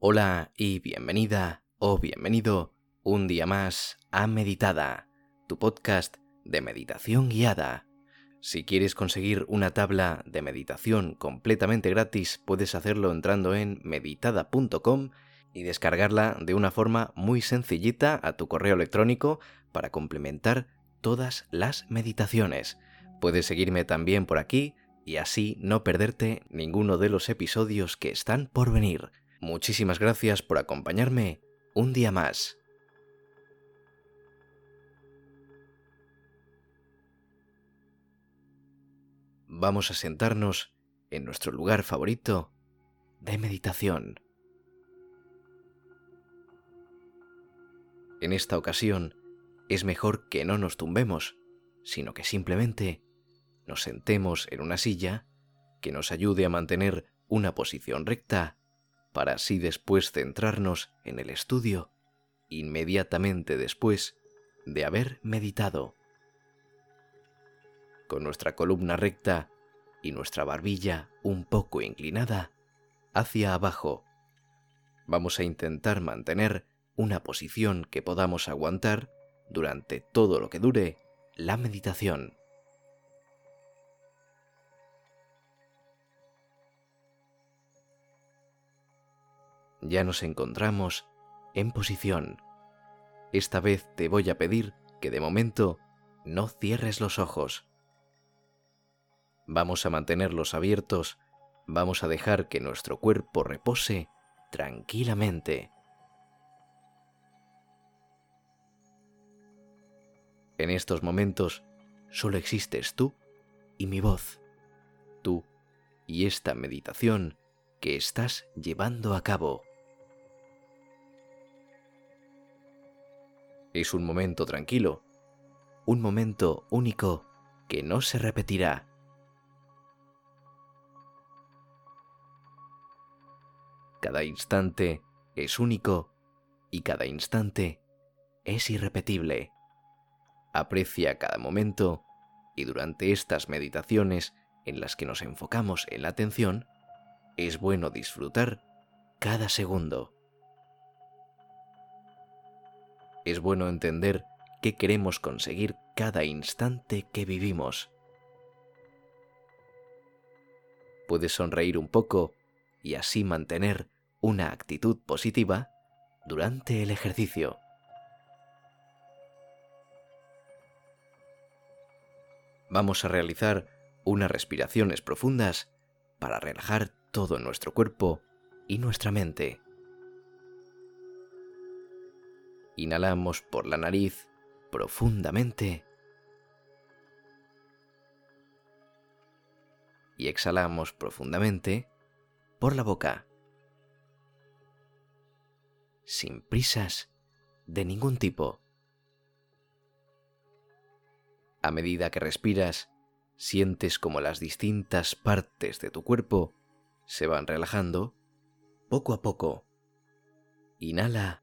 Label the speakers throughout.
Speaker 1: Hola y bienvenida o bienvenido un día más a Meditada, tu podcast de meditación guiada. Si quieres conseguir una tabla de meditación completamente gratis, puedes hacerlo entrando en meditada.com y descargarla de una forma muy sencillita a tu correo electrónico para complementar todas las meditaciones. Puedes seguirme también por aquí y así no perderte ninguno de los episodios que están por venir. Muchísimas gracias por acompañarme un día más. Vamos a sentarnos en nuestro lugar favorito de meditación. En esta ocasión es mejor que no nos tumbemos, sino que simplemente nos sentemos en una silla que nos ayude a mantener una posición recta para así después centrarnos en el estudio inmediatamente después de haber meditado. Con nuestra columna recta y nuestra barbilla un poco inclinada hacia abajo, vamos a intentar mantener una posición que podamos aguantar durante todo lo que dure la meditación. Ya nos encontramos en posición. Esta vez te voy a pedir que de momento no cierres los ojos. Vamos a mantenerlos abiertos, vamos a dejar que nuestro cuerpo repose tranquilamente. En estos momentos solo existes tú y mi voz, tú y esta meditación que estás llevando a cabo. Es un momento tranquilo, un momento único que no se repetirá. Cada instante es único y cada instante es irrepetible. Aprecia cada momento y durante estas meditaciones en las que nos enfocamos en la atención, es bueno disfrutar cada segundo. Es bueno entender qué queremos conseguir cada instante que vivimos. Puedes sonreír un poco y así mantener una actitud positiva durante el ejercicio. Vamos a realizar unas respiraciones profundas para relajar todo nuestro cuerpo y nuestra mente. Inhalamos por la nariz profundamente y exhalamos profundamente por la boca. Sin prisas de ningún tipo. A medida que respiras, sientes como las distintas partes de tu cuerpo se van relajando poco a poco. Inhala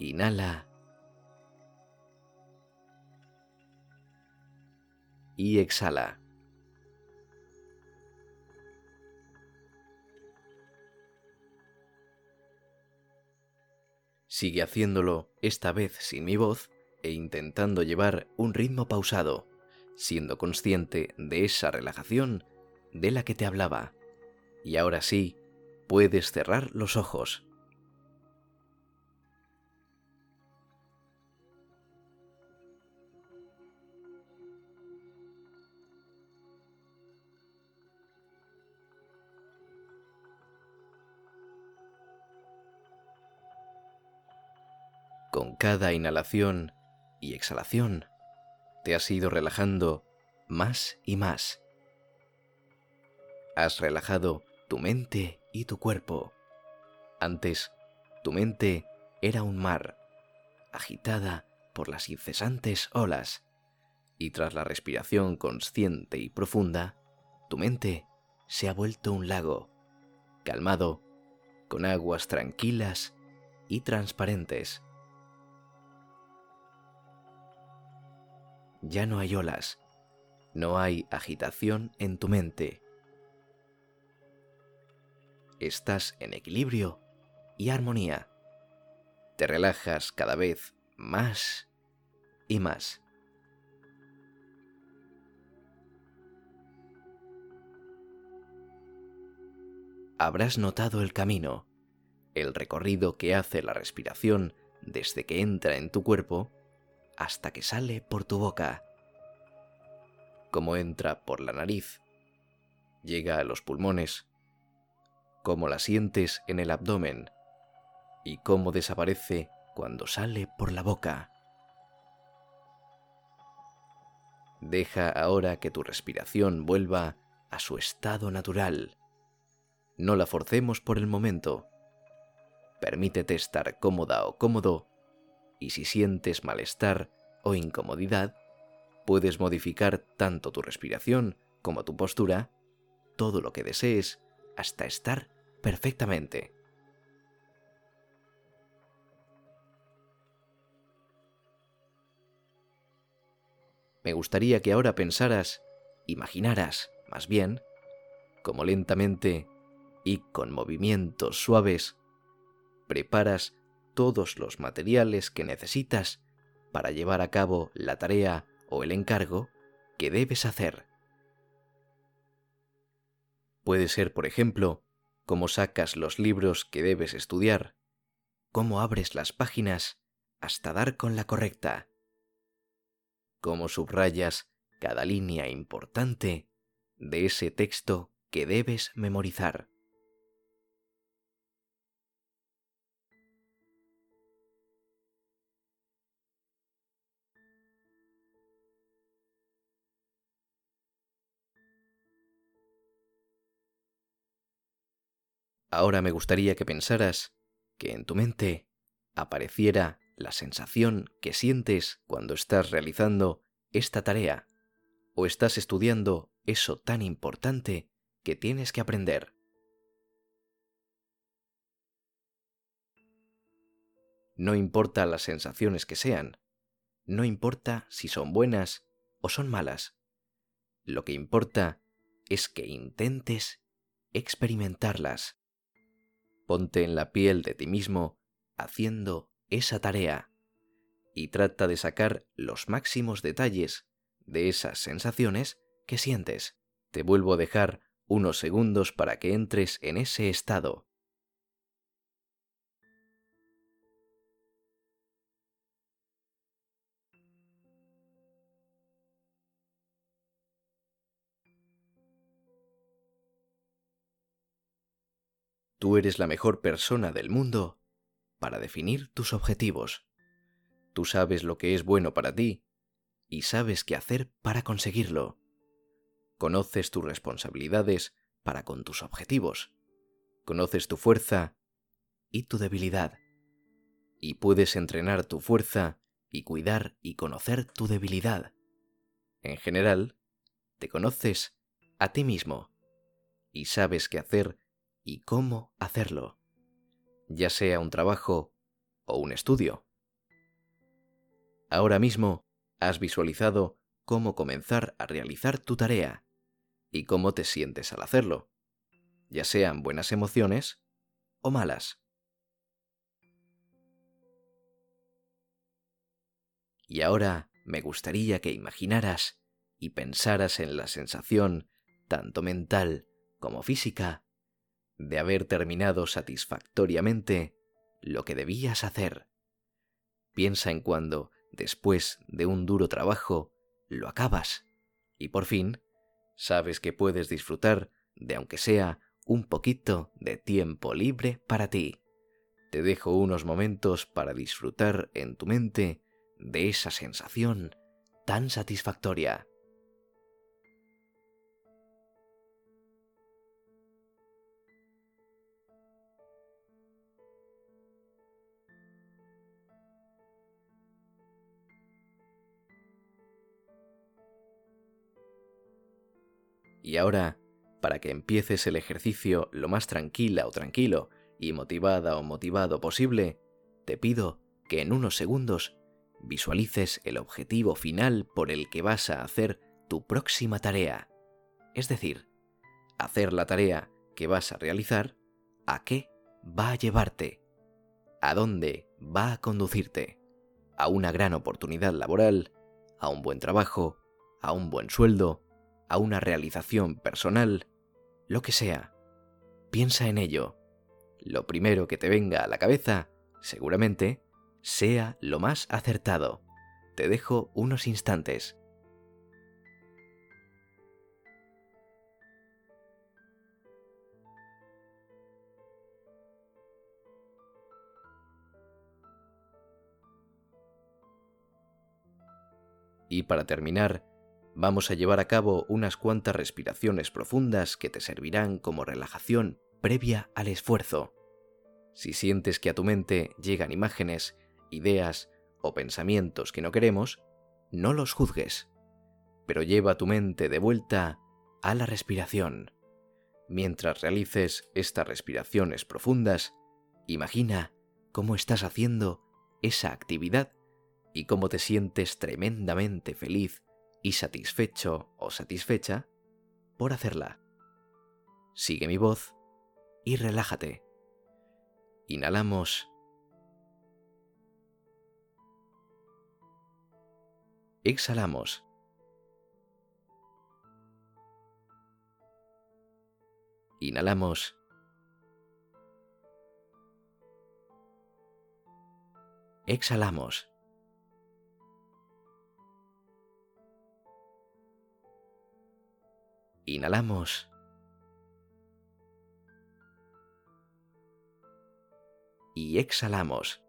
Speaker 1: Inhala. Y exhala. Sigue haciéndolo, esta vez sin mi voz, e intentando llevar un ritmo pausado, siendo consciente de esa relajación de la que te hablaba. Y ahora sí, puedes cerrar los ojos. Con cada inhalación y exhalación, te has ido relajando más y más. Has relajado tu mente y tu cuerpo. Antes, tu mente era un mar, agitada por las incesantes olas, y tras la respiración consciente y profunda, tu mente se ha vuelto un lago, calmado, con aguas tranquilas y transparentes. Ya no hay olas, no hay agitación en tu mente. Estás en equilibrio y armonía. Te relajas cada vez más y más. Habrás notado el camino, el recorrido que hace la respiración desde que entra en tu cuerpo hasta que sale por tu boca. Cómo entra por la nariz, llega a los pulmones, cómo la sientes en el abdomen y cómo desaparece cuando sale por la boca. Deja ahora que tu respiración vuelva a su estado natural. No la forcemos por el momento. Permítete estar cómoda o cómodo y si sientes malestar o incomodidad, puedes modificar tanto tu respiración como tu postura, todo lo que desees, hasta estar perfectamente. Me gustaría que ahora pensaras, imaginaras, más bien, como lentamente y con movimientos suaves, preparas todos los materiales que necesitas para llevar a cabo la tarea o el encargo que debes hacer. Puede ser, por ejemplo, cómo sacas los libros que debes estudiar, cómo abres las páginas hasta dar con la correcta, cómo subrayas cada línea importante de ese texto que debes memorizar. Ahora me gustaría que pensaras que en tu mente apareciera la sensación que sientes cuando estás realizando esta tarea o estás estudiando eso tan importante que tienes que aprender. No importa las sensaciones que sean, no importa si son buenas o son malas. Lo que importa es que intentes experimentarlas. Ponte en la piel de ti mismo haciendo esa tarea y trata de sacar los máximos detalles de esas sensaciones que sientes. Te vuelvo a dejar unos segundos para que entres en ese estado. Tú eres la mejor persona del mundo para definir tus objetivos. Tú sabes lo que es bueno para ti y sabes qué hacer para conseguirlo. Conoces tus responsabilidades para con tus objetivos. Conoces tu fuerza y tu debilidad. Y puedes entrenar tu fuerza y cuidar y conocer tu debilidad. En general, te conoces a ti mismo y sabes qué hacer y cómo hacerlo, ya sea un trabajo o un estudio. Ahora mismo has visualizado cómo comenzar a realizar tu tarea y cómo te sientes al hacerlo, ya sean buenas emociones o malas. Y ahora me gustaría que imaginaras y pensaras en la sensación, tanto mental como física, de haber terminado satisfactoriamente lo que debías hacer. Piensa en cuando, después de un duro trabajo, lo acabas y por fin sabes que puedes disfrutar de aunque sea un poquito de tiempo libre para ti. Te dejo unos momentos para disfrutar en tu mente de esa sensación tan satisfactoria. Y ahora, para que empieces el ejercicio lo más tranquila o tranquilo y motivada o motivado posible, te pido que en unos segundos visualices el objetivo final por el que vas a hacer tu próxima tarea. Es decir, hacer la tarea que vas a realizar, a qué va a llevarte, a dónde va a conducirte, a una gran oportunidad laboral, a un buen trabajo, a un buen sueldo, a una realización personal, lo que sea. Piensa en ello. Lo primero que te venga a la cabeza, seguramente, sea lo más acertado. Te dejo unos instantes. Y para terminar, vamos a llevar a cabo unas cuantas respiraciones profundas que te servirán como relajación previa al esfuerzo. Si sientes que a tu mente llegan imágenes, ideas o pensamientos que no queremos, no los juzgues, pero lleva tu mente de vuelta a la respiración. Mientras realices estas respiraciones profundas, imagina cómo estás haciendo esa actividad y cómo te sientes tremendamente feliz y satisfecho o satisfecha por hacerla. Sigue mi voz y relájate. Inhalamos. Exhalamos. Inhalamos. Exhalamos. Inhalamos. Y exhalamos.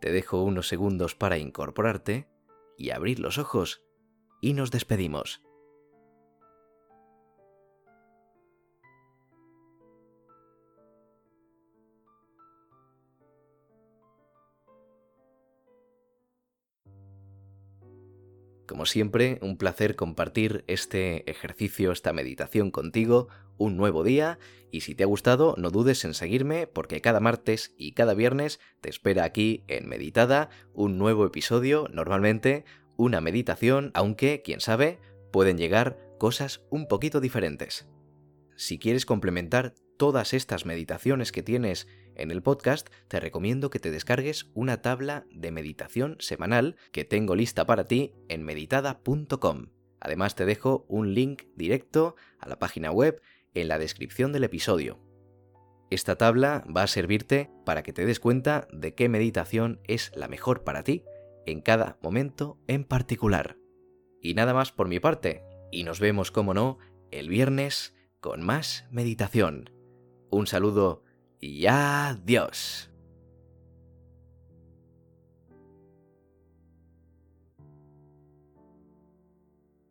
Speaker 1: Te dejo unos segundos para incorporarte y abrir los ojos y nos despedimos. Como siempre, un placer compartir este ejercicio, esta meditación contigo, un nuevo día, y si te ha gustado, no dudes en seguirme porque cada martes y cada viernes te espera aquí en Meditada un nuevo episodio, normalmente una meditación, aunque, quién sabe, pueden llegar cosas un poquito diferentes. Si quieres complementar todas estas meditaciones que tienes en el podcast, te recomiendo que te descargues una tabla de meditación semanal que tengo lista para ti en meditada.com. Además te dejo un link directo a la página web en la descripción del episodio. Esta tabla va a servirte para que te des cuenta de qué meditación es la mejor para ti en cada momento en particular. Y nada más por mi parte, y nos vemos, como no, el viernes con más meditación. Un saludo y adiós.